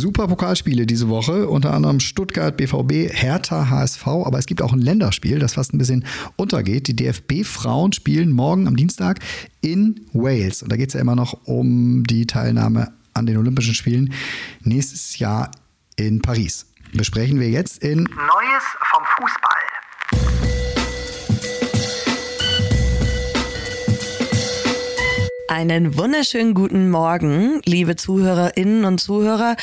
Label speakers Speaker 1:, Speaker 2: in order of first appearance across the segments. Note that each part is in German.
Speaker 1: super Pokalspiele diese Woche, unter anderem Stuttgart, BVB, Hertha, HSV, aber es gibt auch ein Länderspiel, das fast ein bisschen untergeht. Die DFB-Frauen spielen morgen am Dienstag in Wales. Und da geht es ja immer noch um die Teilnahme an den Olympischen Spielen nächstes Jahr in Paris. Besprechen wir jetzt in
Speaker 2: Neues vom Fußball.
Speaker 3: Einen wunderschönen guten Morgen, liebe Zuhörerinnen und Zuhörer.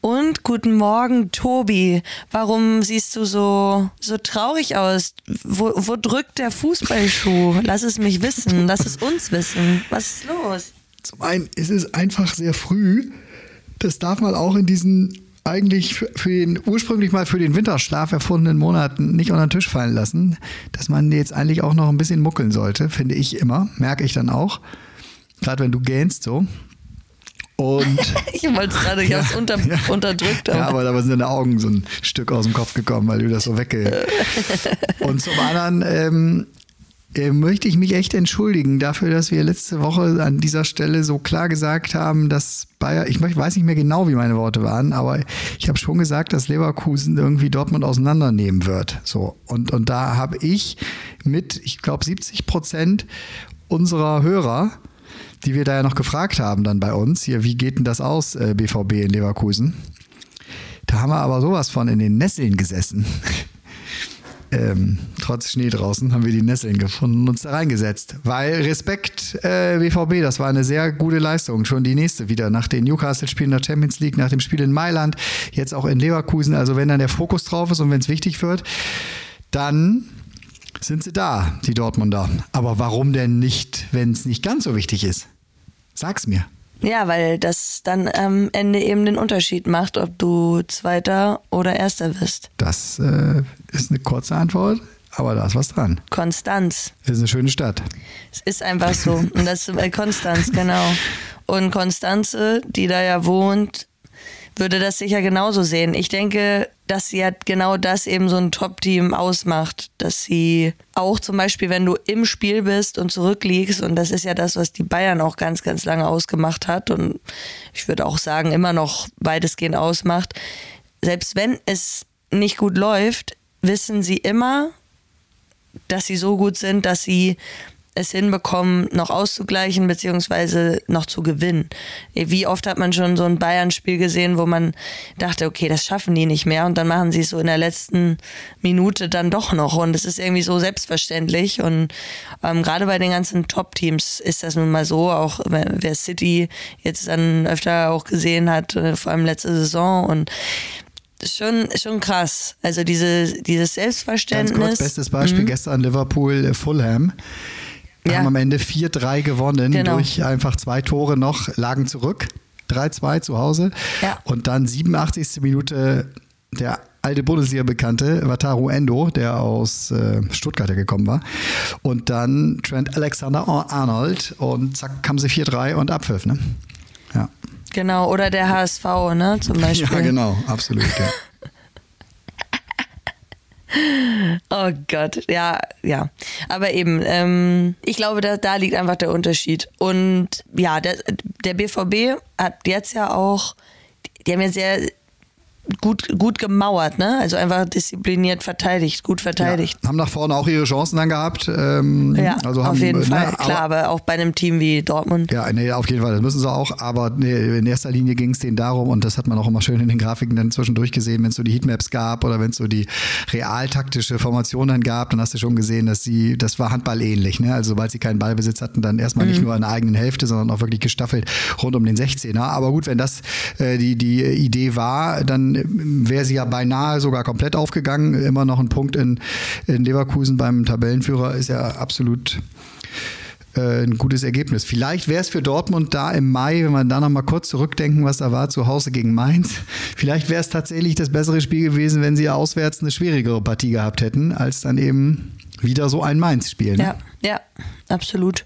Speaker 3: Und guten Morgen, Tobi. Warum siehst du so, so traurig aus? Wo, wo drückt der Fußballschuh? Lass es mich wissen. Lass es uns wissen. Was ist los?
Speaker 1: Zum einen ist es einfach sehr früh. Das darf man auch in diesen eigentlich für, den ursprünglich mal für den Winterschlaf erfundenen Monaten nicht unter den Tisch fallen lassen, dass man jetzt eigentlich auch noch ein bisschen muckeln sollte, finde ich immer, merke ich dann auch. Gerade wenn du gähnst so. Und
Speaker 3: Ich wollte es gerade, ich habe es unter, unterdrückt.
Speaker 1: ja, aber da sind deine Augen so ein Stück aus dem Kopf gekommen, weil du das so wegge. Und zum anderen ähm, äh, möchte ich mich echt entschuldigen dafür, dass wir letzte Woche an dieser Stelle so klar gesagt haben, dass Bayer, ich weiß nicht mehr genau, wie meine Worte waren, aber ich habe schon gesagt, dass Leverkusen irgendwie Dortmund auseinandernehmen wird. So und und da habe ich mit, ich glaube 70 Prozent unserer Hörer die wir da ja noch gefragt haben dann bei uns, hier, wie geht denn das aus, äh, BVB in Leverkusen? Da haben wir aber sowas von in den Nesseln gesessen. ähm, trotz Schnee draußen haben wir die Nesseln gefunden und uns da reingesetzt. Weil Respekt, äh, BVB, das war eine sehr gute Leistung. Schon die nächste wieder nach den Newcastle-Spielen der Champions League, nach dem Spiel in Mailand, jetzt auch in Leverkusen. Also wenn dann der Fokus drauf ist und wenn es wichtig wird, dann sind sie da, die Dortmunder. Aber warum denn nicht, wenn es nicht ganz so wichtig ist? Sag's mir.
Speaker 3: Ja, weil das dann am Ende eben den Unterschied macht, ob du Zweiter oder Erster wirst.
Speaker 1: Das äh, ist eine kurze Antwort, aber da ist was dran.
Speaker 3: Konstanz.
Speaker 1: Ist eine schöne Stadt.
Speaker 3: Es ist einfach so. Und das ist äh, Konstanz, genau. Und Konstanze, die da ja wohnt, würde das sicher genauso sehen. Ich denke, dass sie halt genau das eben so ein Top-Team ausmacht. Dass sie auch zum Beispiel, wenn du im Spiel bist und zurückliegst, und das ist ja das, was die Bayern auch ganz, ganz lange ausgemacht hat und ich würde auch sagen, immer noch weitestgehend ausmacht, selbst wenn es nicht gut läuft, wissen sie immer, dass sie so gut sind, dass sie es hinbekommen, noch auszugleichen beziehungsweise noch zu gewinnen. Wie oft hat man schon so ein Bayern-Spiel gesehen, wo man dachte, okay, das schaffen die nicht mehr und dann machen sie es so in der letzten Minute dann doch noch und es ist irgendwie so selbstverständlich und ähm, gerade bei den ganzen Top-Teams ist das nun mal so, auch wer City jetzt dann öfter auch gesehen hat, äh, vor allem letzte Saison und schon, schon krass. Also diese, dieses
Speaker 1: Ganz
Speaker 3: Selbstverständnis.
Speaker 1: kurz, bestes Beispiel gestern Liverpool äh, Fulham.
Speaker 3: Ja.
Speaker 1: Haben am Ende 4-3 gewonnen
Speaker 3: Genau.
Speaker 1: durch einfach zwei Tore noch, lagen zurück. 3-2 zu Hause.
Speaker 3: Ja.
Speaker 1: Und dann 87. Minute der alte Bundesliga-Bekannte Wataru Endo, der aus äh, Stuttgart gekommen war. Und dann Trent Alexander-Arnold und zack, haben sie 4-3 und Abpfiff, ne? Ja.
Speaker 3: Genau, oder der HSV, ne, zum Beispiel.
Speaker 1: Ja, genau, absolut. Ja.
Speaker 3: Oh Gott, ja, ja. Aber eben, ähm, ich glaube, da, da liegt einfach der Unterschied. Und ja, der, der BVB hat jetzt ja auch, die haben ja sehr gut, gut gemauert, ne? Also einfach diszipliniert verteidigt, gut verteidigt.
Speaker 1: Ja, haben nach vorne auch ihre Chancen dann gehabt. Ähm,
Speaker 3: Ja,
Speaker 1: also
Speaker 3: auf
Speaker 1: haben,
Speaker 3: jeden
Speaker 1: ne,
Speaker 3: Fall,
Speaker 1: aber-
Speaker 3: klar, aber auch bei einem Team wie Dortmund.
Speaker 1: Ja, nee, auf jeden Fall, das müssen sie auch. Aber nee, in erster Linie ging es denen darum, und das hat man auch immer schön in den Grafiken dann zwischendurch gesehen, wenn es so die Heatmaps gab oder wenn es so die realtaktische Formation dann gab, dann hast du schon gesehen, dass sie, das war Handball ähnlich. Ne? Also sobald sie keinen Ballbesitz hatten, dann erstmal nicht nur an der eigenen Hälfte, sondern auch wirklich gestaffelt rund um den 16er. Aber gut, wenn das äh, die, die Idee war, dann wäre sie ja beinahe sogar komplett aufgegangen. Immer noch ein Punkt in, in Leverkusen beim Tabellenführer ist ja absolut äh, ein gutes Ergebnis. Vielleicht wäre es für Dortmund da im Mai, wenn wir da nochmal kurz zurückdenken, was da war zu Hause gegen Mainz, vielleicht wäre es tatsächlich das bessere Spiel gewesen, wenn sie auswärts eine schwierigere Partie gehabt hätten, als dann eben wieder so ein Mainz-Spiel. Ne?
Speaker 3: Ja, ja, absolut.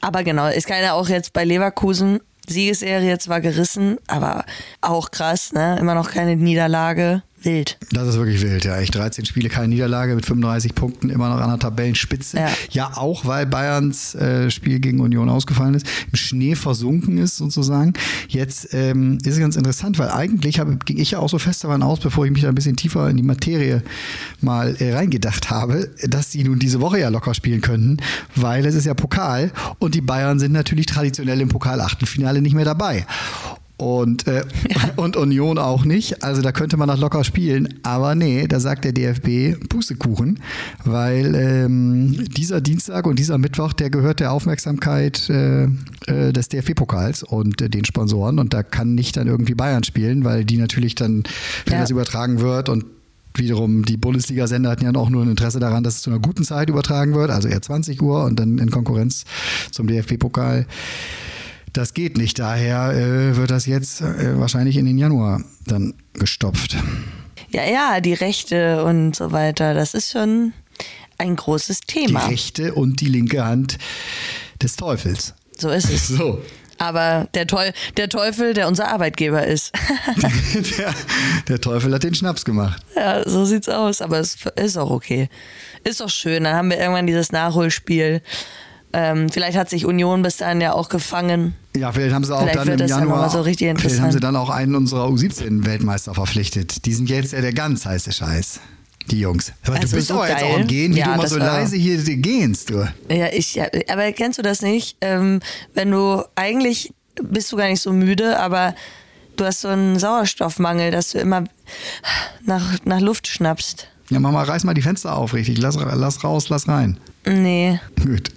Speaker 3: Aber genau, es kann ja auch jetzt bei Leverkusen, Siegesserie zwar gerissen, aber auch krass, ne? Immer noch keine Niederlage. Wild.
Speaker 1: Das ist wirklich wild, ja. Echt 13 Spiele, keine Niederlage mit 35 Punkten, immer noch an der Tabellenspitze.
Speaker 3: Ja.
Speaker 1: Ja, auch weil Bayerns äh, Spiel gegen Union ausgefallen ist, im Schnee versunken ist sozusagen. Jetzt ähm, ist es ganz interessant, weil eigentlich habe, ging ich ja auch so fest daran aus, bevor ich mich da ein bisschen tiefer in die Materie mal äh, reingedacht habe, dass sie nun diese Woche ja locker spielen könnten, weil es ist ja Pokal und die Bayern sind natürlich traditionell im Pokal-Achtelfinale nicht mehr dabei. Und, äh, und Union auch nicht. Also da könnte man noch locker spielen. Aber nee, da sagt der DFB Pustekuchen, weil ähm, dieser Dienstag und dieser Mittwoch, der gehört der Aufmerksamkeit äh, äh, des DFB-Pokals und äh, den Sponsoren. Und da kann nicht dann irgendwie Bayern spielen, weil die natürlich dann, wenn
Speaker 3: Ja.
Speaker 1: das übertragen wird und Wiederum, die Bundesliga-Sender hatten ja auch nur ein Interesse daran, dass es zu einer guten Zeit übertragen wird, also eher 20 Uhr und dann in Konkurrenz zum DFB-Pokal. Das geht nicht. Daher äh, wird das jetzt äh, wahrscheinlich in den Januar dann gestopft.
Speaker 3: Ja, ja, die Rechte und so weiter, das ist schon ein großes
Speaker 1: Die
Speaker 3: Thema.
Speaker 1: rechte und die linke Hand des Teufels.
Speaker 3: So ist es.
Speaker 1: So.
Speaker 3: Aber der, Teu der Teufel, der unser Arbeitgeber ist.
Speaker 1: der, der Teufel hat den Schnaps gemacht.
Speaker 3: ja, so sieht's aus. Aber es ist auch okay. Ist doch schön. Dann haben wir irgendwann dieses Nachholspiel. Ähm, vielleicht hat sich Union bis dahin ja auch gefangen.
Speaker 1: Ja, vielleicht haben sie auch
Speaker 3: Vielleicht
Speaker 1: dann im Januar.
Speaker 3: mal so richtig
Speaker 1: vielleicht haben sie dann auch einen unserer U17-Weltmeister verpflichtet. Die sind jetzt ja der ganz heiße Scheiß. Die Jungs. Aber
Speaker 3: Also
Speaker 1: du bist
Speaker 3: so
Speaker 1: aber jetzt auch am Gehen, wie
Speaker 3: Ja,
Speaker 1: du immer
Speaker 3: das
Speaker 1: so leise hier gehst, du.
Speaker 3: Ja, ich, ja, aber kennst du das nicht? Ähm, wenn du eigentlich bist du gar nicht so müde, aber du hast so einen Sauerstoffmangel, dass du immer nach, nach Luft schnappst.
Speaker 1: Ja, mach mal, reiß mal die Fenster auf, richtig. Lass, lass raus, lass rein.
Speaker 3: Nee,
Speaker 1: Gut.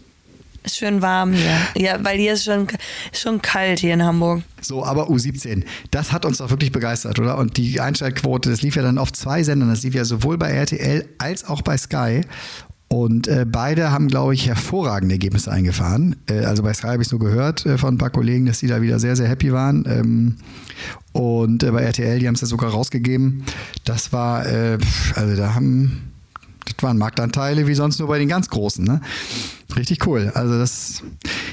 Speaker 3: Ist schön warm hier. Ja, weil hier ist schon, schon kalt hier in Hamburg.
Speaker 1: So, aber U17, das hat uns doch wirklich begeistert, oder? Und die Einschaltquote, das lief ja dann auf zwei Sendern. Das lief ja sowohl bei RTL als auch bei Sky. Und äh, beide haben, glaube ich, hervorragende Ergebnisse eingefahren. Äh, also bei Sky habe ich es nur gehört äh, von ein paar Kollegen, dass die da wieder sehr, sehr happy waren. Ähm, und äh, bei RTL, die haben es ja sogar rausgegeben. Das war, äh, also da haben, das waren Marktanteile wie sonst nur bei den ganz Großen. Ne? Richtig cool. Also das,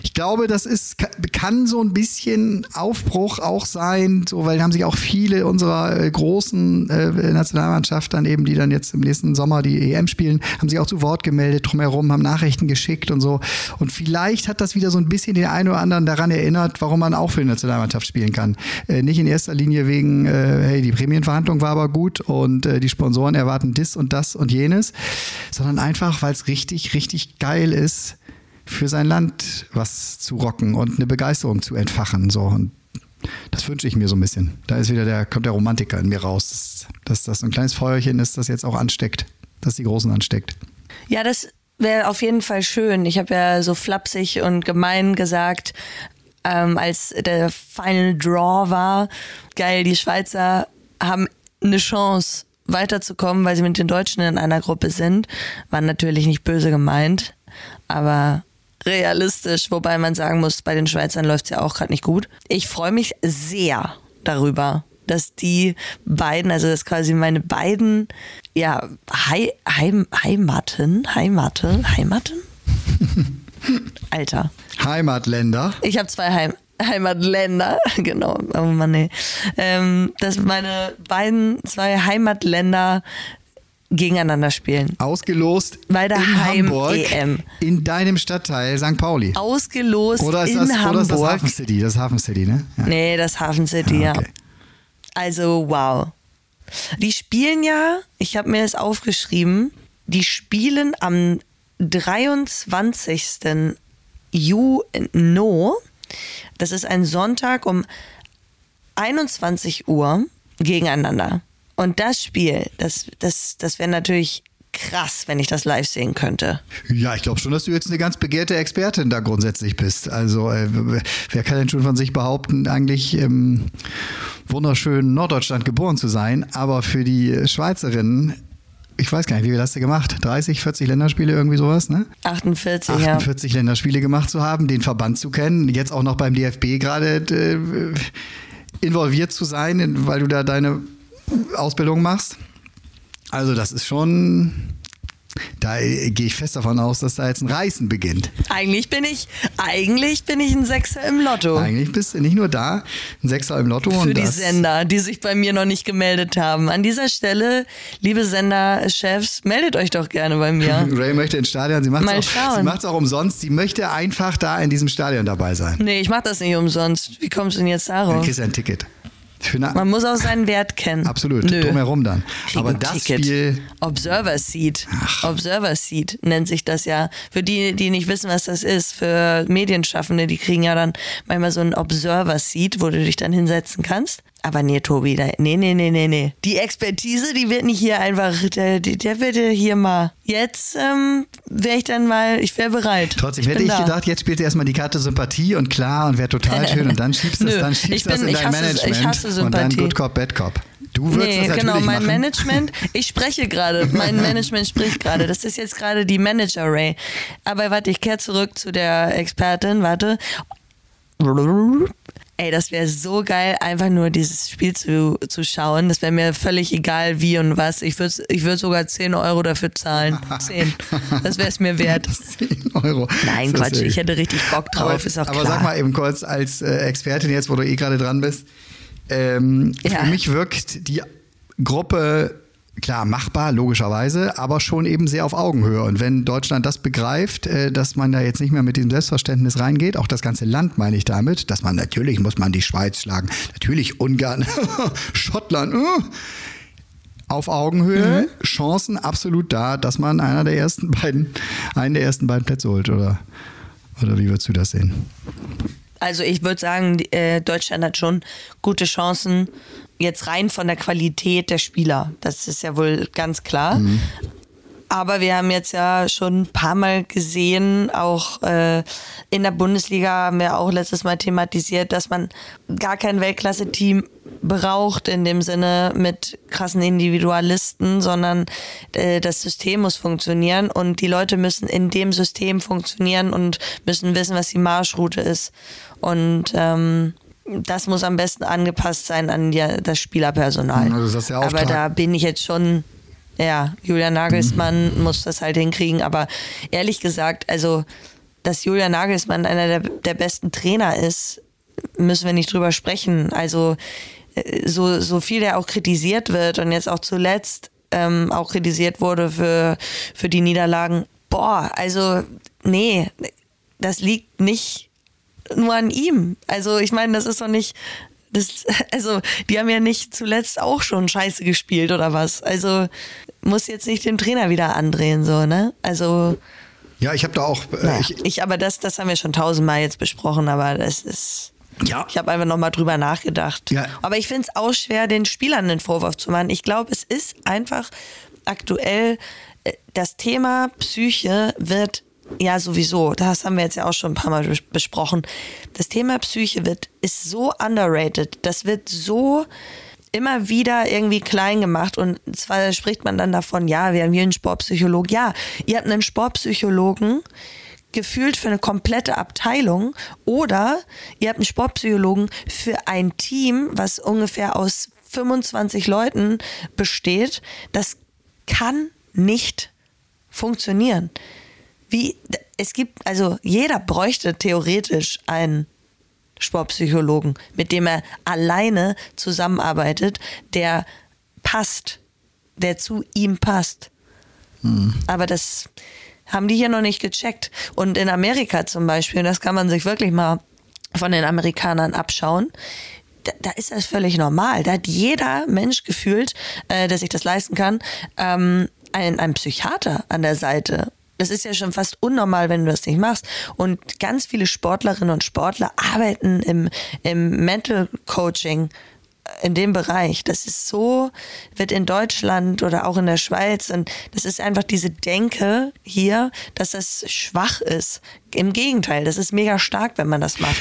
Speaker 1: ich glaube, das ist, kann so ein bisschen Aufbruch auch sein, so, weil haben sich auch viele unserer äh, großen äh, Nationalmannschaft dann eben, die dann jetzt im nächsten Sommer die EM spielen, haben sich auch zu Wort gemeldet drumherum, haben Nachrichten geschickt und so. Und vielleicht hat das wieder so ein bisschen den einen oder anderen daran erinnert, warum man auch für die Nationalmannschaft spielen kann. Äh, nicht in erster Linie wegen, äh, hey, die Prämienverhandlung war aber gut und äh, die Sponsoren erwarten das und das und jenes, sondern einfach, weil es richtig, richtig geil ist, für sein Land was zu rocken und eine Begeisterung zu entfachen. So. Und das wünsche ich mir so ein bisschen. Da ist wieder der, kommt der Romantiker in mir raus, dass, dass das ein kleines Feuerchen ist, das jetzt auch ansteckt, das die Großen ansteckt.
Speaker 3: Ja, das wäre auf jeden Fall schön. Ich habe ja so flapsig und gemein gesagt, ähm, als der Final Draw war, geil, die Schweizer haben eine Chance weiterzukommen, weil sie mit den Deutschen in einer Gruppe sind. War natürlich nicht böse gemeint, aber realistisch, wobei man sagen muss, bei den Schweizern läuft es ja auch gerade nicht gut. Ich freue mich sehr darüber, dass die beiden, also dass quasi meine beiden, ja, Hei, Heim, Heimaten, Heimate, Heimaten? Alter.
Speaker 1: Heimatländer.
Speaker 3: Ich habe zwei Heim Heimatländer, genau, oh Mann, nee. Ähm, dass meine beiden zwei Heimatländer gegeneinander spielen.
Speaker 1: Ausgelost
Speaker 3: Bei der
Speaker 1: in
Speaker 3: Heim-
Speaker 1: Hamburg,
Speaker 3: EM.
Speaker 1: in deinem Stadtteil St. Pauli.
Speaker 3: Ausgelost
Speaker 1: Oder ist,
Speaker 3: in
Speaker 1: das, oder
Speaker 3: Hamburg.
Speaker 1: ist das Hafen City? Das Hafen City, ne? Ja.
Speaker 3: Nee, das Hafen City, ja.
Speaker 1: okay.
Speaker 3: Also, wow. Die spielen ja, ich habe mir das aufgeschrieben, die spielen am 23. Juni, das ist ein Sonntag um 21 Uhr gegeneinander. Und das Spiel, das, das, das wäre natürlich krass, wenn ich das live sehen könnte.
Speaker 1: Ja, ich glaube schon, dass du jetzt eine ganz begehrte Expertin da grundsätzlich bist. Also, äh, wer kann denn schon von sich behaupten, eigentlich im wunderschönen Norddeutschland geboren zu sein, aber für die Schweizerinnen, ich weiß gar nicht, wie viel hast du gemacht? 30, 40 Länderspiele, irgendwie sowas, ne?
Speaker 3: 48, ja.
Speaker 1: 48 Länderspiele gemacht zu haben, den Verband zu kennen, jetzt auch noch beim DFB gerade äh, involviert zu sein, weil du da deine Ausbildung machst. Also das ist schon Da äh, gehe ich fest davon aus, dass da jetzt ein Reißen beginnt.
Speaker 3: Eigentlich bin ich, eigentlich bin ich ein Sechser im Lotto.
Speaker 1: Eigentlich bist du nicht nur da, ein Sechser im Lotto.
Speaker 3: Für
Speaker 1: und
Speaker 3: die Sender, die sich bei mir noch nicht gemeldet haben. An dieser Stelle, liebe Senderchefs, meldet euch doch gerne bei mir.
Speaker 1: Ray möchte ins Stadion, sie macht es auch,
Speaker 3: schauen.
Speaker 1: sie macht's auch umsonst. Sie möchte einfach da in diesem Stadion dabei sein.
Speaker 3: Nee, ich mach das nicht umsonst. Wie kommst du denn jetzt
Speaker 1: Dann
Speaker 3: darauf?
Speaker 1: kriegst du ein Ticket.
Speaker 3: Man muss auch seinen Wert kennen.
Speaker 1: absolut,
Speaker 3: Nö.
Speaker 1: drumherum dann.
Speaker 3: Krieg
Speaker 1: Aber das
Speaker 3: Ticket.
Speaker 1: Spiel,
Speaker 3: Observer Seat. Observer Seat nennt sich das ja. Für die, die nicht wissen, was das ist, für Medienschaffende, die kriegen ja dann manchmal so ein Observer Seat, wo du dich dann hinsetzen kannst. Aber nee, Tobi, da, nee, nee, nee, nee, nee. Die Expertise, die wird nicht hier einfach, der, der wird hier mal. Jetzt ähm, wäre ich dann mal, ich wäre bereit.
Speaker 1: trotzdem
Speaker 3: ich
Speaker 1: hätte
Speaker 3: bin
Speaker 1: ich
Speaker 3: da.
Speaker 1: gedacht, jetzt spielt sie erstmal die Karte Sympathie und klar und wäre total schön und dann schiebst du das,
Speaker 3: Nö,
Speaker 1: dann schiebst
Speaker 3: ich
Speaker 1: du das
Speaker 3: bin-
Speaker 1: in
Speaker 3: ich
Speaker 1: dein
Speaker 3: hasse- ich
Speaker 1: Management
Speaker 3: hasse
Speaker 1: und dann
Speaker 3: Sympathie.
Speaker 1: Good Cop, Bad Cop. Du würdest
Speaker 3: Nee,
Speaker 1: das
Speaker 3: genau, mein
Speaker 1: machen.
Speaker 3: Management, ich spreche gerade, mein Management spricht gerade. Das ist jetzt gerade die Manager Ray. Aber warte, ich kehre zurück zu der Expertin, warte. Ey, das wäre so geil, einfach nur dieses Spiel zu, zu schauen. Das wäre mir völlig egal, wie und was. Ich würde ich würd sogar 10 Euro dafür zahlen. 10. Das wäre es mir wert.
Speaker 1: 10 Euro.
Speaker 3: Nein,
Speaker 1: Das
Speaker 3: Quatsch, ich hätte richtig Bock drauf,
Speaker 1: aber,
Speaker 3: ist auch
Speaker 1: aber
Speaker 3: klar.
Speaker 1: sag mal eben kurz als äh, Expertin jetzt, wo du eh gerade dran bist. Ähm,
Speaker 3: Ja.
Speaker 1: Für mich wirkt die Gruppe klar machbar, logischerweise, aber schon eben sehr auf Augenhöhe. Und wenn Deutschland das begreift, äh, dass man da jetzt nicht mehr mit diesem Selbstverständnis reingeht, auch das ganze Land meine ich damit, dass man natürlich muss man die Schweiz schlagen, natürlich Ungarn, Schottland, äh, auf Augenhöhe,
Speaker 3: Mhm.
Speaker 1: Chancen absolut da, dass man einer der ersten beiden, einen der ersten beiden Plätze holt, oder? Oder wie würdest du das sehen?
Speaker 3: Also ich würde sagen, äh, Deutschland hat schon gute Chancen, jetzt rein von der Qualität der Spieler. Das ist ja wohl ganz klar. Aber wir haben jetzt ja schon ein paar Mal gesehen, auch äh, in der Bundesliga haben wir auch letztes Mal thematisiert, dass man gar kein Weltklasse-Team braucht in dem Sinne mit krassen Individualisten, sondern äh, das System muss funktionieren und die Leute müssen in dem System funktionieren und müssen wissen, was die Marschroute ist. Und ähm, das muss am besten angepasst sein an die, das Spielerpersonal.
Speaker 1: Also das ist der
Speaker 3: Aber da bin ich jetzt schon, ja, Julian Nagelsmann muss das halt hinkriegen. Aber ehrlich gesagt, also, dass Julian Nagelsmann einer der, der besten Trainer ist, müssen wir nicht drüber sprechen. Also, äh, so, so viel er auch kritisiert wird und jetzt auch zuletzt ähm, auch kritisiert wurde für, für die Niederlagen. Boah, also, nee, das liegt nicht nur an ihm. Also, ich meine, das ist doch nicht. Das, also, die haben ja nicht zuletzt auch schon scheiße gespielt oder was. Also, muss jetzt nicht den Trainer wieder andrehen, so, ne? Also,
Speaker 1: Ja, ich habe da auch. Äh,
Speaker 3: naja,
Speaker 1: ich,
Speaker 3: ich, aber das, das haben wir schon tausendmal jetzt besprochen, aber das ist.
Speaker 1: Ja.
Speaker 3: Ich habe einfach nochmal drüber nachgedacht.
Speaker 1: Ja.
Speaker 3: Aber ich finde es auch schwer, den Spielern den Vorwurf zu machen. Ich glaube, es ist einfach aktuell, äh, das Thema Psyche wird ja sowieso, das haben wir jetzt ja auch schon ein paar Mal bes- besprochen. Das Thema Psyche wird, ist so underrated. Das wird so immer wieder irgendwie klein gemacht und zwar spricht man dann davon, ja, wir haben hier einen Sportpsychologen. Ja, ihr habt einen Sportpsychologen, gefühlt für eine komplette Abteilung oder ihr habt einen Sportpsychologen für ein Team, was ungefähr aus 25 Leuten besteht. Das kann nicht funktionieren. Wie, es gibt, also jeder bräuchte theoretisch einen Sportpsychologen, mit dem er alleine zusammenarbeitet, der passt, der zu ihm passt. Aber das haben die hier noch nicht gecheckt. Und in Amerika zum Beispiel, das kann man sich wirklich mal von den Amerikanern abschauen, da, da ist das völlig normal. Da hat jeder Mensch gefühlt, äh, der sich das leisten kann, ähm, einen, einen Psychiater an der Seite. Das ist ja schon fast unnormal, wenn du das nicht machst. Und ganz viele Sportlerinnen und Sportler arbeiten im, im Mental Coaching in dem Bereich. Das ist so, wird in Deutschland oder auch in der Schweiz und das ist einfach diese Denke hier, dass das schwach ist. Im Gegenteil, das ist mega stark, wenn man das macht.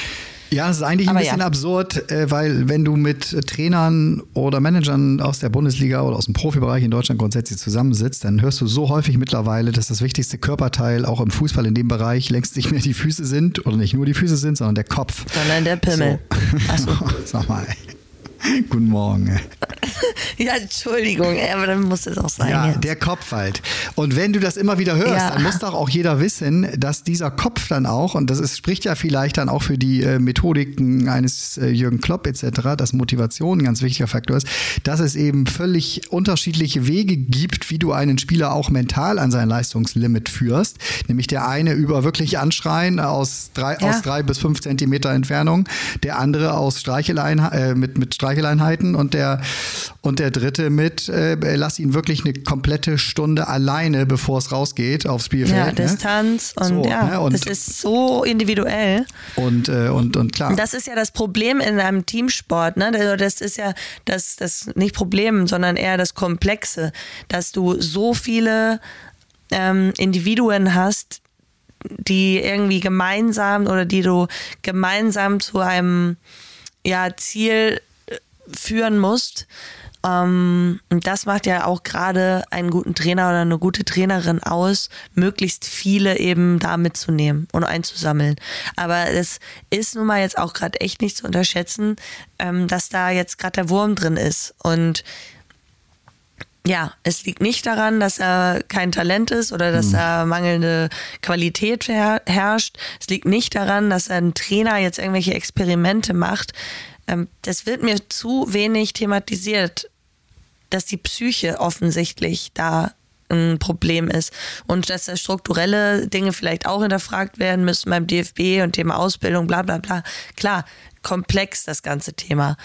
Speaker 1: Ja, es ist eigentlich ein
Speaker 3: Aber
Speaker 1: bisschen
Speaker 3: ja.
Speaker 1: absurd, äh, weil wenn du mit äh, Trainern oder Managern aus der Bundesliga oder aus dem Profibereich in Deutschland grundsätzlich zusammensitzt, dann hörst du so häufig mittlerweile, dass das wichtigste Körperteil auch im Fußball in dem Bereich längst nicht mehr die Füße sind oder nicht nur die Füße sind, sondern der Kopf.
Speaker 3: Sondern der Pimmel.
Speaker 1: So.
Speaker 3: Ach so.
Speaker 1: Sag mal. Guten Morgen.
Speaker 3: ja, Entschuldigung, aber dann muss es auch sein.
Speaker 1: Ja,
Speaker 3: jetzt.
Speaker 1: der Kopf halt. Und wenn du das immer wieder hörst,
Speaker 3: Ja.
Speaker 1: dann muss doch auch jeder wissen, dass dieser Kopf dann auch, und das ist, spricht ja vielleicht dann auch für die äh, Methodiken eines äh, Jürgen Klopp etc., dass Motivation ein ganz wichtiger Faktor ist, dass es eben völlig unterschiedliche Wege gibt, wie du einen Spieler auch mental an sein Leistungslimit führst. Nämlich der eine über wirklich Anschreien aus drei,
Speaker 3: Ja.
Speaker 1: aus drei bis fünf Zentimeter Entfernung, der andere aus Streicheleien, äh, mit, mit Streicheleinheiten und der, und der dritte mit, äh, lass ihn wirklich eine komplette Stunde alleine, bevor es rausgeht aufs Spielfeld.
Speaker 3: ja,
Speaker 1: ne?
Speaker 3: Distanz und
Speaker 1: So,
Speaker 3: ja,
Speaker 1: ne, und-
Speaker 3: das ist so individuell.
Speaker 1: Und, äh, und, und klar.
Speaker 3: Und das ist ja das Problem in einem Teamsport, ne? Also das ist ja das, das nicht Problem, sondern eher das Komplexe, dass du so viele ähm, Individuen hast, die irgendwie gemeinsam oder die du gemeinsam zu einem ja, Ziel äh, führen musst. Ähm, und das macht ja auch gerade einen guten Trainer oder eine gute Trainerin aus, möglichst viele eben da mitzunehmen und einzusammeln. Aber es ist nun mal jetzt auch gerade echt nicht zu unterschätzen, ähm, dass da jetzt gerade der Wurm drin ist. Und ja, es liegt nicht daran, dass er kein Talent ist oder dass da mangelnde Qualität her herrscht. Es liegt nicht daran, dass ein Trainer jetzt irgendwelche Experimente macht. Ähm, das wird mir zu wenig thematisiert, dass die Psyche offensichtlich da ein Problem ist und dass da strukturelle Dinge vielleicht auch hinterfragt werden müssen beim DFB und Thema Ausbildung, bla bla bla. Klar, komplex das ganze Thema.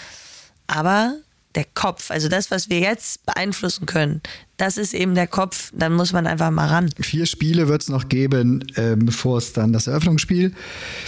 Speaker 3: Aber der Kopf, also das, was wir jetzt beeinflussen können, das ist eben der Kopf, dann muss man einfach mal ran.
Speaker 1: Vier Spiele wird es noch geben, ähm, bevor es dann das Eröffnungsspiel,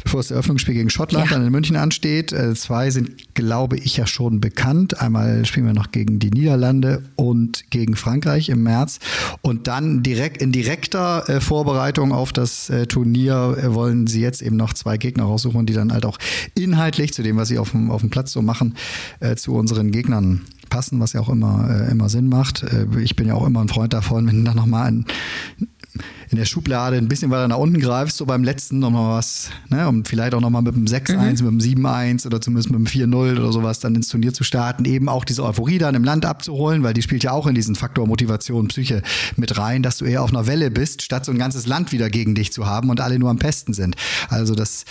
Speaker 1: bevor es das Eröffnungsspiel gegen Schottland
Speaker 3: Ja.
Speaker 1: dann in München ansteht. Äh, zwei sind, glaube ich, ja schon bekannt. Einmal spielen wir noch gegen die Niederlande und gegen Frankreich im März. Und dann direkt in direkter äh, Vorbereitung auf das äh, Turnier äh, wollen sie jetzt eben noch zwei Gegner raussuchen, die dann halt auch inhaltlich zu dem, was sie auf dem, auf dem Platz so machen, äh, zu unseren Gegnern passen, was ja auch immer, äh, immer Sinn macht. Äh, ich bin ja auch immer ein Freund davon, wenn dann nochmal ein in der Schublade ein bisschen weiter nach unten greifst, so beim letzten nochmal was, ne, um vielleicht auch nochmal mit einem 6-1, mit einem 7-1 oder zumindest mit einem 4-0 oder sowas dann ins Turnier zu starten, eben auch diese Euphorie dann im Land abzuholen, weil die spielt ja auch in diesen Faktor Motivation, Psyche mit rein, dass du eher auf einer Welle bist, statt so ein ganzes Land wieder gegen dich zu haben und alle nur am Pesten sind. Also das,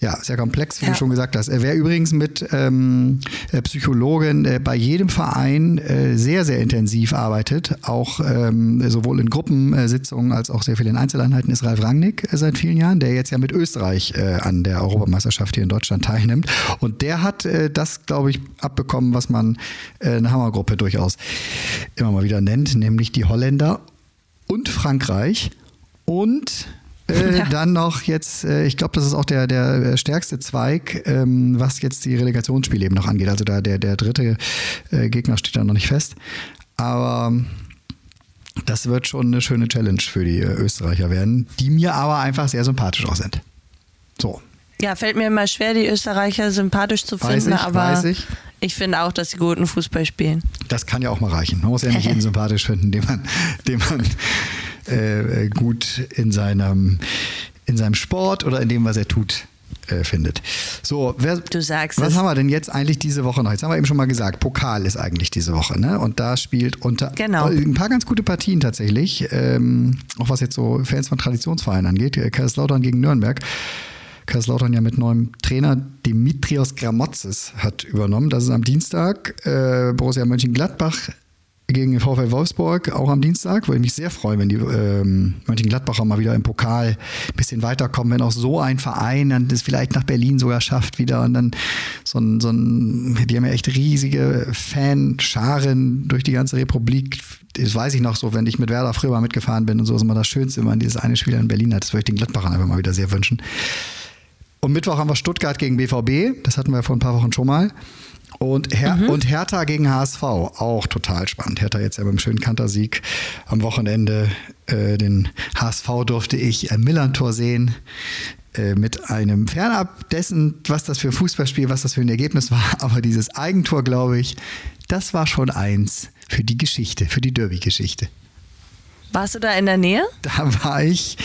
Speaker 1: ja, sehr komplex, wie
Speaker 3: Ja.
Speaker 1: du schon gesagt hast. Wer übrigens mit ähm, äh, Psychologen äh, bei jedem Verein äh, sehr, sehr intensiv arbeitet, auch ähm, sowohl in Gruppensitzungen als auch sehr viel in Einzeleinheiten, ist Ralf Rangnick äh, seit vielen Jahren, der jetzt ja mit Österreich äh, an der Europameisterschaft hier in Deutschland teilnimmt. Und der hat äh, das, glaube ich, abbekommen, was man äh, eine Hammergruppe durchaus immer mal wieder nennt, nämlich die Holländer und Frankreich und äh,
Speaker 3: Ja.
Speaker 1: dann noch jetzt, äh, ich glaube, das ist auch der, der stärkste Zweig, ähm, was jetzt die Relegationsspiele eben noch angeht. Also da der, der dritte äh, Gegner steht da noch nicht fest. Aber das wird schon eine schöne Challenge für die äh, Österreicher werden, die mir aber einfach sehr sympathisch auch sind. So.
Speaker 3: Ja, fällt mir immer schwer, die Österreicher sympathisch zu
Speaker 1: Weiß
Speaker 3: finden,
Speaker 1: ich,
Speaker 3: aber
Speaker 1: ich.
Speaker 3: ich finde auch, dass sie guten Fußball spielen.
Speaker 1: Das kann ja auch mal reichen. Man muss ja nicht jeden sympathisch finden, den man, den man äh, äh, gut in seinem, in seinem Sport oder in dem, was er tut, äh, findet. So, wer,
Speaker 3: Du sagst
Speaker 1: was
Speaker 3: es.
Speaker 1: haben wir denn jetzt eigentlich diese Woche noch? Jetzt haben wir eben schon mal gesagt, Pokal ist eigentlich diese Woche, ne? Und da spielt unter
Speaker 3: Genau.
Speaker 1: ein paar ganz gute Partien tatsächlich, ähm, auch was jetzt so Fans von Traditionsvereinen angeht. Äh, Kaiserslautern gegen Nürnberg. Kaiserslautern ja mit neuem Trainer Dimitrios Gramotzes hat übernommen. Das ist am Dienstag. Äh, Borussia Mönchengladbach gegen den VfL Wolfsburg, auch am Dienstag. Würde mich sehr freuen, wenn die ähm, Mönchengladbacher mal wieder im Pokal ein bisschen weiterkommen, wenn auch so ein Verein dann das vielleicht nach Berlin sogar schafft wieder und dann so ein, so ein die haben ja echt riesige Fanscharen durch die ganze Republik. Das weiß ich noch so, wenn ich mit Werder früher mal mitgefahren bin und so ist immer das Schönste, wenn man dieses eine Spiel in Berlin hat. Das würde ich den Gladbachern einfach mal wieder sehr wünschen. Und Mittwoch haben wir Stuttgart gegen BVB. Das hatten wir vor ein paar Wochen schon mal. Und, Her und Hertha gegen HSV. Auch total spannend. Hertha jetzt ja beim schönen Kantersieg am Wochenende. Äh, den HSV durfte ich am Millantor sehen. Äh, mit einem fernab dessen, was das für ein Fußballspiel, was das für ein Ergebnis war. Aber dieses Eigentor, glaube ich, das war schon eins für die Geschichte, für die Derby-Geschichte.
Speaker 3: Warst du da in der Nähe?
Speaker 1: Da war ich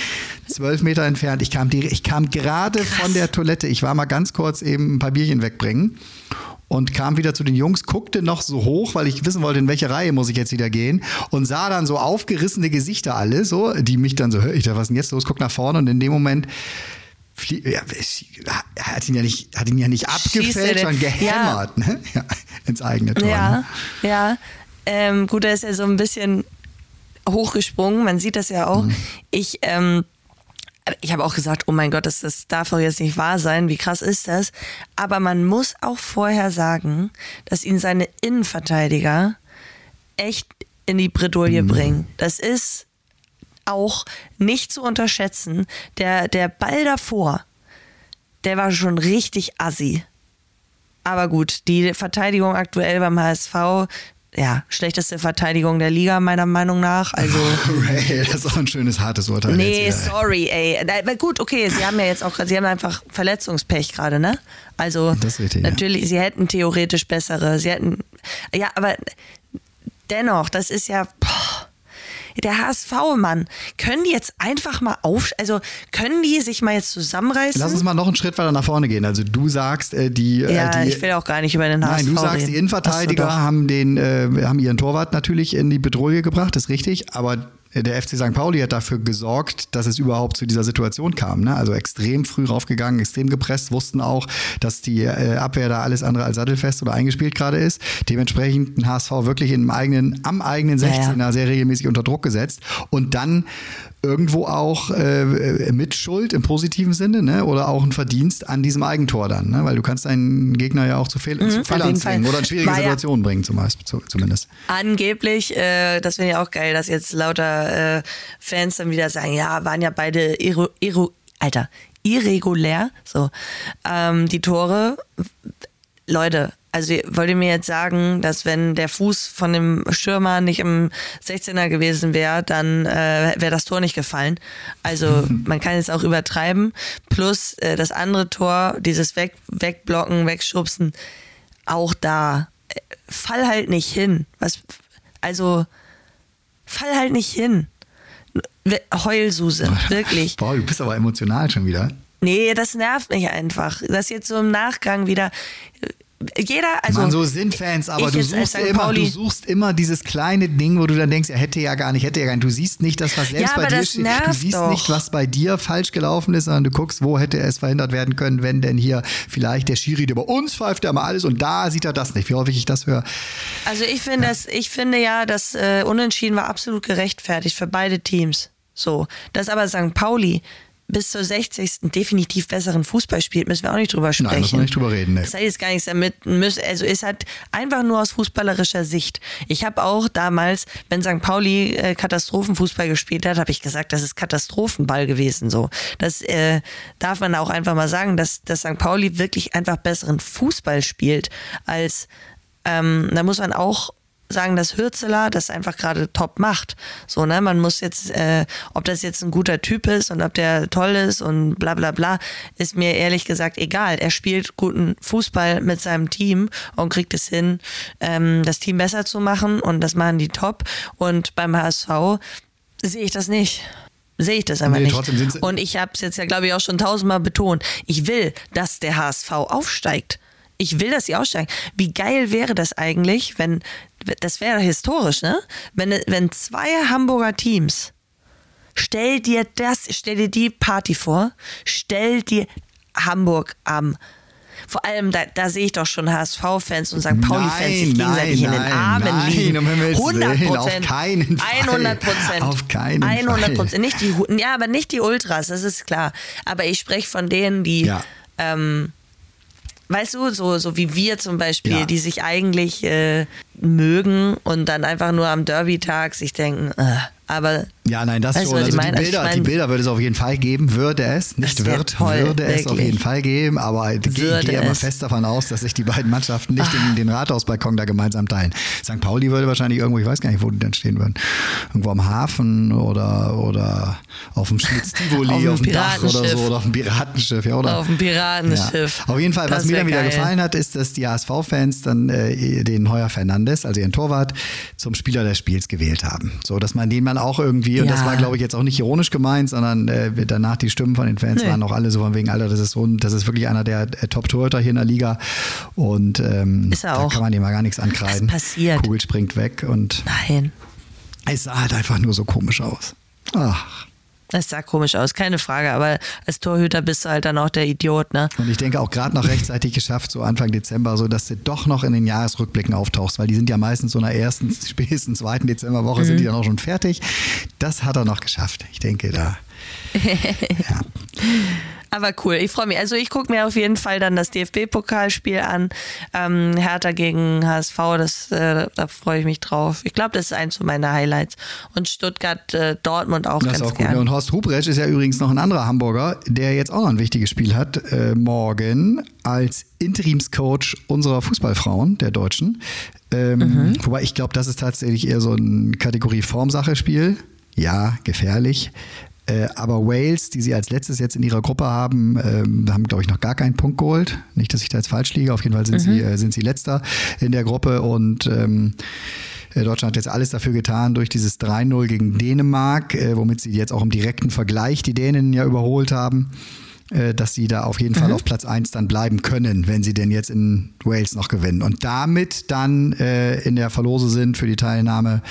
Speaker 1: zwölf Meter entfernt. Ich kam, die, ich kam gerade von der Toilette. Ich war mal ganz kurz eben ein paar Bierchen wegbringen. Und kam wieder zu den Jungs, guckte noch so hoch, weil ich wissen wollte, in welche Reihe muss ich jetzt wieder gehen und sah dann so aufgerissene Gesichter alle, so, die mich dann so, hör ich da, was ist denn jetzt los? Guck nach vorne und in dem Moment ja, hat ihn ja nicht, hat ihn ja nicht abgefälscht,
Speaker 3: den-
Speaker 1: sondern gehämmert, ne? Ja, ins eigene Tor.
Speaker 3: Ja,
Speaker 1: Ne?
Speaker 3: ja. Ähm, gut, da ist er so ein bisschen hochgesprungen, man sieht das ja auch.
Speaker 1: Mhm.
Speaker 3: Ich, ähm, ich habe auch gesagt, oh mein Gott, das, das darf doch jetzt nicht wahr sein, wie krass ist das? Aber man muss auch vorher sagen, dass ihn seine Innenverteidiger echt in die Bredouille
Speaker 1: Mhm.
Speaker 3: bringen. Das ist auch nicht zu unterschätzen. Der, der Ball davor, der war schon richtig assi. Aber gut, die Verteidigung aktuell beim HSV, ja, schlechteste Verteidigung der Liga meiner Meinung nach. Also
Speaker 1: Ray, das ist auch ein schönes, hartes Urteil.
Speaker 3: Nee,
Speaker 1: jetzt
Speaker 3: sorry, ey. Na, gut, okay, sie haben ja jetzt auch, sie haben einfach Verletzungspech gerade, ne? Also
Speaker 1: richtig, ja.
Speaker 3: natürlich, sie hätten theoretisch bessere, sie hätten, ja, aber dennoch, das ist ja, boah, der HSV, Mann, können die jetzt einfach mal auf, also können die sich mal jetzt zusammenreißen?
Speaker 1: Lass uns mal noch einen Schritt weiter nach vorne gehen. Also du sagst, äh, die,
Speaker 3: ja,
Speaker 1: äh, die
Speaker 3: ich will auch gar nicht über den HSV
Speaker 1: Nein, du sagst,
Speaker 3: reden.
Speaker 1: die Innenverteidiger haben, den, äh, haben ihren Torwart natürlich in die Bedrohung gebracht, ist richtig, aber der FC St. Pauli hat dafür gesorgt, dass es überhaupt zu dieser Situation kam. Ne? Also extrem früh raufgegangen, extrem gepresst, wussten auch, dass die äh, Abwehr da alles andere als sattelfest oder eingespielt gerade ist. Dementsprechend ein HSV wirklich im eigenen, am eigenen
Speaker 3: Ja, ja.
Speaker 1: 16er sehr regelmäßig unter Druck gesetzt und dann irgendwo auch äh, Mitschuld im positiven Sinne ne? oder auch ein Verdienst an diesem Eigentor dann, ne? weil du kannst deinen Gegner ja auch zu, Fehl zu
Speaker 3: Mhm, auf
Speaker 1: Fehlern zwingen oder in schwierige
Speaker 3: War ja-
Speaker 1: Situationen bringen zum Beispiel, zu, zumindest.
Speaker 3: Angeblich, äh, das finde ich auch geil, dass jetzt lauter äh, Fans dann wieder sagen, ja, waren ja beide irre, irre, Alter, irregulär, so, ähm, die Tore. Leute, also wollt ihr mir jetzt sagen, dass wenn der Fuß von dem Stürmer nicht im 16er gewesen wäre, dann äh, wäre das Tor nicht gefallen. Also man kann es auch übertreiben. Plus äh, das andere Tor, dieses Weg, Wegblocken, Wegschubsen, auch da, äh, fall halt nicht hin. Was, also, fall halt nicht hin. Heulsuse, wirklich.
Speaker 1: Boah, du bist aber emotional schon wieder.
Speaker 3: Nee, das nervt mich einfach. Das jetzt so im Nachgang wieder. Jeder, also.
Speaker 1: Mann, so sind Fans, aber du suchst,
Speaker 3: St.
Speaker 1: immer,
Speaker 3: Pauli-
Speaker 1: du suchst immer dieses kleine Ding, wo du dann denkst, er hätte ja gar nicht, hätte ja gar nicht. Du siehst nicht das, was selbst
Speaker 3: Ja,
Speaker 1: bei dir
Speaker 3: das
Speaker 1: steht. Du siehst
Speaker 3: doch.
Speaker 1: nicht, was bei dir falsch gelaufen ist, sondern du guckst, wo hätte es verhindert werden können, wenn denn hier vielleicht der Schiri, bei uns pfeift, der mal alles und da sieht er das nicht. Wie häufig ich das höre.
Speaker 3: Also ich finde, das, ich finde ja, das äh, Unentschieden war absolut gerechtfertigt für beide Teams. So, dass aber St. Pauli bis zur 60. definitiv besseren Fußball spielt, müssen wir auch nicht drüber sprechen.
Speaker 1: Nein, muss man nicht drüber reden. Nee.
Speaker 3: Das hat jetzt gar nichts damit, müssen- also ist halt einfach nur aus fußballerischer Sicht. Ich habe auch damals, wenn St. Pauli äh, Katastrophenfußball gespielt hat, habe ich gesagt, das ist Katastrophenball gewesen. So, das äh, darf man auch einfach mal sagen, dass, dass St. Pauli wirklich einfach besseren Fußball spielt als ähm, da muss man auch sagen, dass Hürzeler das einfach gerade top macht. So, ne, man muss jetzt, äh, ob das jetzt ein guter Typ ist und ob der toll ist und bla bla bla, ist mir ehrlich gesagt egal. Er spielt guten Fußball mit seinem Team und kriegt es hin, ähm, das Team besser zu machen und das machen die top. Und beim HSV sehe ich das nicht. Sehe ich das einfach
Speaker 1: Nee,
Speaker 3: nicht. Und ich habe es jetzt ja, glaube ich, auch schon tausendmal betont. Ich will, dass der HSV aufsteigt. Ich will, dass sie aussteigen. Wie geil wäre das eigentlich, wenn, das wäre historisch, ne? Wenn, wenn zwei Hamburger Teams, stell dir das, stell dir die Party vor, stell dir Hamburg am, vor allem, da, da sehe ich doch schon HSV-Fans und St. Pauli-Fans sich gegenseitig
Speaker 1: nein,
Speaker 3: in den Armen
Speaker 1: nein,
Speaker 3: liegen.
Speaker 1: um Himmels
Speaker 3: 100
Speaker 1: Willen, auf
Speaker 3: Prozent.
Speaker 1: keinen Fall.
Speaker 3: 100 Prozent.
Speaker 1: Auf keinen
Speaker 3: 100
Speaker 1: Fall.
Speaker 3: Prozent. Nicht die, ja, aber nicht die Ultras, das ist klar. Aber ich spreche von denen, die,
Speaker 1: Ja.
Speaker 3: ähm, weißt du, so, so wie wir zum Beispiel,
Speaker 1: Ja.
Speaker 3: die sich eigentlich äh, mögen und dann einfach nur am Derby-Tag sich denken, äh, aber
Speaker 1: Ja, nein, das
Speaker 3: Weißt
Speaker 1: schon. Also die
Speaker 3: meine? Also ich
Speaker 1: Bilder,
Speaker 3: meine-
Speaker 1: die Bilder würde es auf jeden Fall geben, würde es, nicht wird,
Speaker 3: toll,
Speaker 1: würde es auf jeden Fall geben, aber ich gehe
Speaker 3: es. Ah.
Speaker 1: fest davon aus, dass sich die beiden Mannschaften nicht den, den Rathausbalkon da gemeinsam teilen. St. Pauli würde wahrscheinlich irgendwo, ich weiß gar nicht, wo die dann stehen würden, irgendwo am Hafen oder, oder auf dem Schlitz-Tivoli,
Speaker 3: Auf
Speaker 1: auf,
Speaker 3: dem
Speaker 1: Dach oder so, oder auf dem Piratenschiff, ja, oder?
Speaker 3: auf dem Piratenschiff.
Speaker 1: Ja. Auf jeden Fall, was mir dann wieder
Speaker 3: geil.
Speaker 1: gefallen hat, ist, dass die HSV-Fans dann äh, den Heuer Fernandes, also ihren Torwart, zum Spieler des Spiels gewählt haben. So, dass man den man auch irgendwie irgendwie. Und das war, glaube ich, jetzt auch nicht ironisch gemeint, sondern äh, danach die Stimmen von den Fans
Speaker 3: Nee.
Speaker 1: waren auch alle so von wegen, Alter, das ist so ein, das ist wirklich einer der äh, Top-Torhüter hier in der Liga. Und ähm, da kann man ihm mal gar nichts ankreiden.
Speaker 3: Was passiert?
Speaker 1: Kugel springt weg und
Speaker 3: Nein.
Speaker 1: es sah halt einfach nur so komisch aus. Ach.
Speaker 3: Das sah komisch aus, keine Frage. Aber als Torhüter bist du halt dann auch der Idiot, ne?
Speaker 1: Und ich denke auch gerade noch rechtzeitig geschafft, so Anfang Dezember, so dass du doch noch in den Jahresrückblicken auftauchst, weil die sind ja meistens so in der ersten, spätestens zweiten Dezemberwoche sind die
Speaker 3: Mhm.
Speaker 1: dann auch schon fertig. Das hat er noch geschafft. Ich denke da. Ja.
Speaker 3: Aber cool, ich freue mich. Also ich gucke mir auf jeden Fall dann das DFB-Pokalspiel an. Ähm, Hertha gegen HSV, das, äh, da freue ich mich drauf. Ich glaube, das ist eins meiner Highlights. Und Stuttgart, äh, Dortmund auch
Speaker 1: Das
Speaker 3: ganz
Speaker 1: ist auch gut.
Speaker 3: gern.
Speaker 1: Ja, und Horst Ruprecht ist ja übrigens noch ein anderer Hamburger, der jetzt auch noch ein wichtiges Spiel hat, äh, morgen als Interimscoach unserer Fußballfrauen, der Deutschen. Ähm,
Speaker 3: Mhm.
Speaker 1: Wobei ich glaube, das ist tatsächlich eher so ein Kategorie Formsache-Spiel. Ja, gefährlich. Äh, aber Wales, die sie als letztes jetzt in ihrer Gruppe haben, ähm, haben, glaube ich, noch gar keinen Punkt geholt. Nicht, dass ich da jetzt falsch liege. Auf jeden Fall sind, sie, äh, sind sie letzter in der Gruppe und ähm, äh, Deutschland hat jetzt alles dafür getan durch dieses 3-0 gegen Dänemark, äh, womit sie jetzt auch im direkten Vergleich die Dänen ja überholt haben, dass sie da auf jeden Fall auf Platz 1 dann bleiben können, wenn sie denn jetzt in Wales noch gewinnen. Und damit dann äh, in der Verlose sind für die Teilnahme,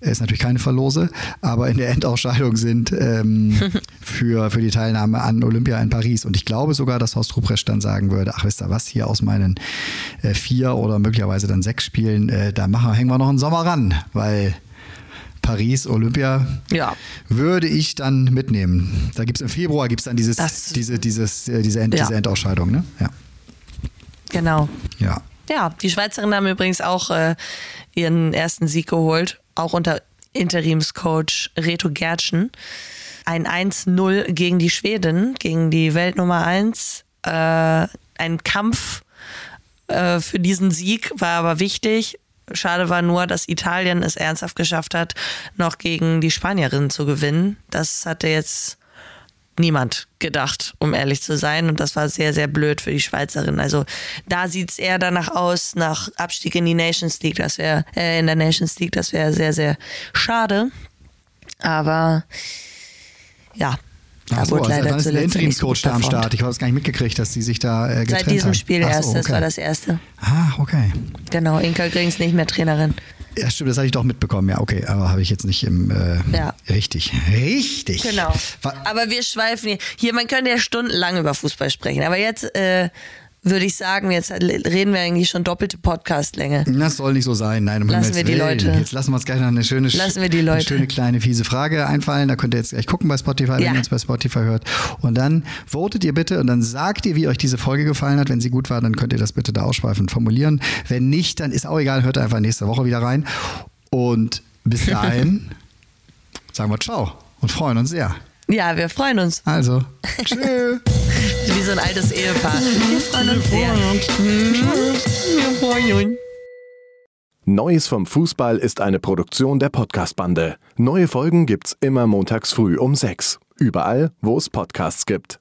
Speaker 1: äh, ist natürlich keine Verlose, aber in der Endausscheidung sind ähm, für, für die Teilnahme an Olympia in Paris. Und ich glaube sogar, dass Horst Ruprecht dann sagen würde, ach wisst ihr was, hier aus meinen äh, vier oder möglicherweise dann sechs Spielen, äh, da machen, hängen wir noch einen Sommer ran, weil Paris, Olympia,
Speaker 3: Ja.
Speaker 1: würde ich dann mitnehmen. Da gibt es im Februar gibt's dann dieses,
Speaker 3: Das-
Speaker 1: diese, dieses, äh, diese, End,
Speaker 3: Ja.
Speaker 1: diese Endausscheidung, ne? Ja.
Speaker 3: Genau.
Speaker 1: Ja.
Speaker 3: Ja, die Schweizerinnen haben übrigens auch äh, ihren ersten Sieg geholt, auch unter Interimscoach Reto Gertschen. Ein 1-0 gegen die Schweden, gegen die Weltnummer 1. Äh, ein Kampf äh, für diesen Sieg war aber wichtig. Schade war nur, dass Italien es ernsthaft geschafft hat, noch gegen die Spanierinnen zu gewinnen. Das hatte jetzt niemand gedacht, um ehrlich zu sein. Und das war sehr, sehr blöd für die Schweizerin. Also da sieht es eher danach aus, nach Abstieg in die Nations League. Das wäre äh, in der Nations League, das wäre sehr, sehr schade. Aber ja,
Speaker 1: Ach so, also dann ist der
Speaker 3: so
Speaker 1: Interimscoach da am. Start. Ich habe es gar nicht mitgekriegt, dass die sich da äh, getrennt
Speaker 3: Seit diesem
Speaker 1: haben.
Speaker 3: Spiel
Speaker 1: so,
Speaker 3: erst, das
Speaker 1: okay.
Speaker 3: war das erste.
Speaker 1: Ah, okay.
Speaker 3: Genau, Inka Grings nicht mehr Trainerin.
Speaker 1: Ja, stimmt, das hatte ich doch mitbekommen. Ja, okay, aber habe ich jetzt nicht im äh,
Speaker 3: Ja.
Speaker 1: richtig. Richtig.
Speaker 3: Genau. Aber wir schweifen hier. Hier, man könnte ja stundenlang über Fußball sprechen. Aber jetzt äh, würde ich sagen, jetzt reden wir eigentlich schon doppelte Podcastlänge.
Speaker 1: Das soll nicht so sein. Nein, um
Speaker 3: Lassen wir die
Speaker 1: Willen.
Speaker 3: Leute.
Speaker 1: Jetzt lassen wir uns gleich noch eine schöne,
Speaker 3: Lassen wir die
Speaker 1: eine
Speaker 3: Leute.
Speaker 1: schöne kleine fiese Frage einfallen. Da könnt ihr jetzt gleich gucken bei Spotify, wenn
Speaker 3: Ja.
Speaker 1: ihr uns bei Spotify hört. Und dann votet ihr bitte und dann sagt ihr, wie euch diese Folge gefallen hat. Wenn sie gut war, dann könnt ihr das bitte da ausschweifend formulieren. Wenn nicht, dann ist auch egal. Hört einfach nächste Woche wieder rein. Und bis dahin sagen wir Ciao und freuen uns sehr.
Speaker 3: Ja, wir freuen uns.
Speaker 1: Also, tschüss.
Speaker 3: Wie so ein altes Ehepaar. Wir freuen uns sehr. Wir freuen uns.
Speaker 4: Neues vom Fußball ist eine Produktion der Podcast-Bande. Neue Folgen gibt's immer montags früh um sechs. Überall, wo es Podcasts gibt.